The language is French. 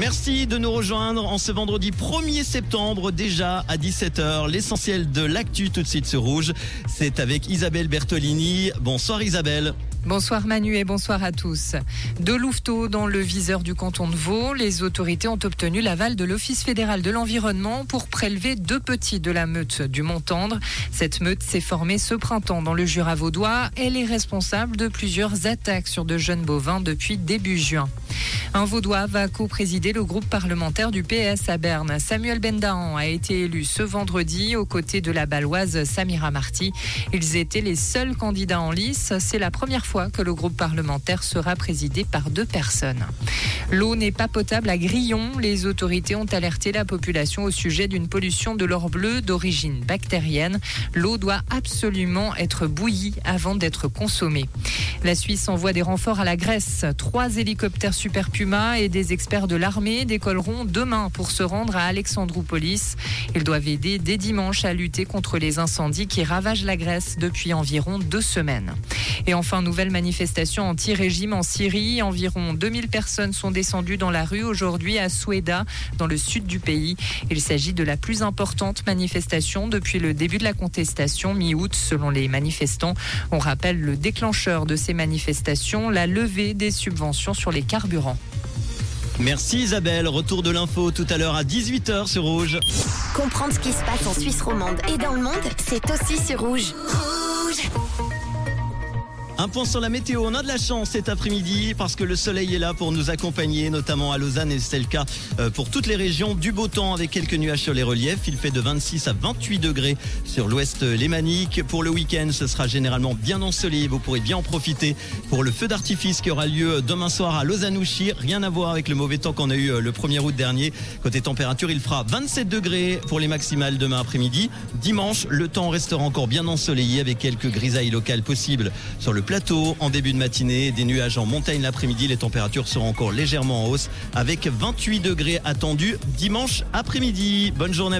Merci de nous rejoindre en ce vendredi 1er septembre, déjà à 17h. L'essentiel de l'actu tout de suite sur Rouge, c'est avec Isabelle Bertolini. Bonsoir Isabelle. Bonsoir Manu et bonsoir à tous. De Louveteau dans le viseur du canton de Vaud, les autorités ont obtenu l'aval de l'Office fédéral de l'environnement pour prélever deux petits de la meute du Mont-Tendre. Cette meute s'est formée ce printemps dans le Jura vaudois. Elle est responsable de plusieurs attaques sur de jeunes bovins depuis début juin. Un Vaudois va co-présider le groupe parlementaire du PS à Berne. Samuel Bendahan a été élu ce vendredi aux côtés de la baloise Samira Marty. Ils étaient les seuls candidats en lice. C'est la première fois que le groupe parlementaire sera présidé par deux personnes. L'eau n'est pas potable à Grillon. Les autorités ont alerté la population au sujet d'une pollution de l'or bleu d'origine bactérienne. L'eau doit absolument être bouillie avant d'être consommée. La Suisse envoie des renforts à la Grèce. Trois hélicoptères Super Puma et des experts de l'armée décolleront demain pour se rendre à Alexandroupolis. Ils doivent aider dès dimanche à lutter contre les incendies qui ravagent la Grèce depuis environ deux semaines. Et enfin, nouvelle manifestation anti-régime en Syrie. Environ 2000 personnes sont descendues dans la rue aujourd'hui à Soueda, dans le sud du pays. Il s'agit de la plus importante manifestation depuis le début de la contestation mi-août, selon les manifestants. On rappelle le déclencheur de ces manifestations, la levée des subventions sur les carburants. Merci Isabelle. Retour de l'info tout à l'heure à 18h sur Rouge. Comprendre ce qui se passe en Suisse romande et dans le monde, c'est aussi sur Rouge. Rouge Un point sur la météo. On a de la chance cet après-midi parce que le soleil est là pour nous accompagner, notamment à Lausanne et c'est le cas euh, pour toutes les régions. Du beau temps avec quelques nuages sur les reliefs. Il fait de 26 à 28 degrés sur l'ouest lémanique. Pour le week-end, ce sera généralement bien ensoleillé. Vous pourrez bien en profiter pour le feu d'artifice qui aura lieu demain soir à Lausanne-Ouchy. Rien à voir avec le mauvais temps qu'on a eu euh, le 1er août dernier. Côté température, il fera 27 degrés pour les maximales demain après-midi. Dimanche, le temps restera encore bien ensoleillé avec quelques grisailles locales possibles sur le plateau en début de matinée, des nuages en montagne l'après-midi. Les températures seront encore légèrement en hausse avec 28 degrés attendus dimanche après-midi. Bonne journée.